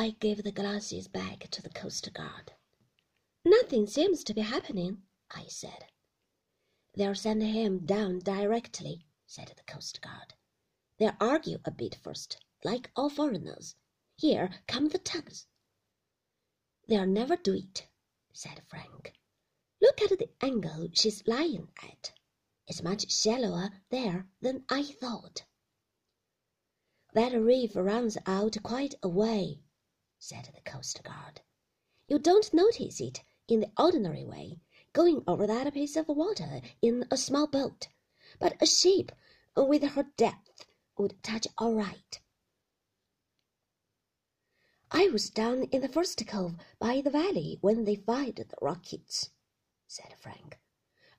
I gave the glasses back to the Coast Guard. Nothing seems to be happening, I said. They'll send him down directly, said the Coast Guard. They'll argue a bit first, like all foreigners. Here come the tugs. They'll never do it, said Frank. Look at the angle she's lying at. It's much shallower there than I thought. That reef runs out quite a way, said the Coast Guard. You don't notice it in the ordinary way, going over that piece of water in a small boat, but a ship with her depth would touch all right. I was down in the first cove by the valley when they fired the rockets, said Frank.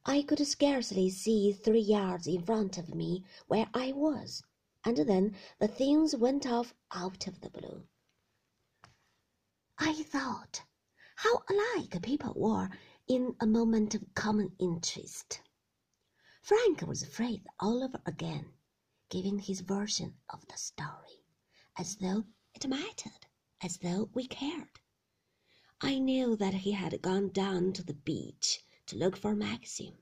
I could scarcely see three yards in front of me where I was, and then the things went off out of the blue. I thought how alike people were in a moment of common interest. Frank was afraid all over again, giving his version of the story, as though it mattered, as though we cared. I knew that he had gone down to the beach to look for Maxim.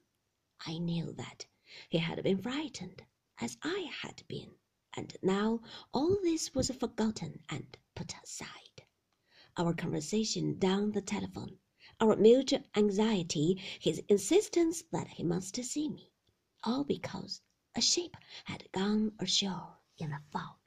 I knew that he had been frightened, as I had been, and now all this was forgotten and put aside. Our conversation down the telephone, our mutual anxiety, his insistence that he must see me, all because a ship had gone ashore in the fog.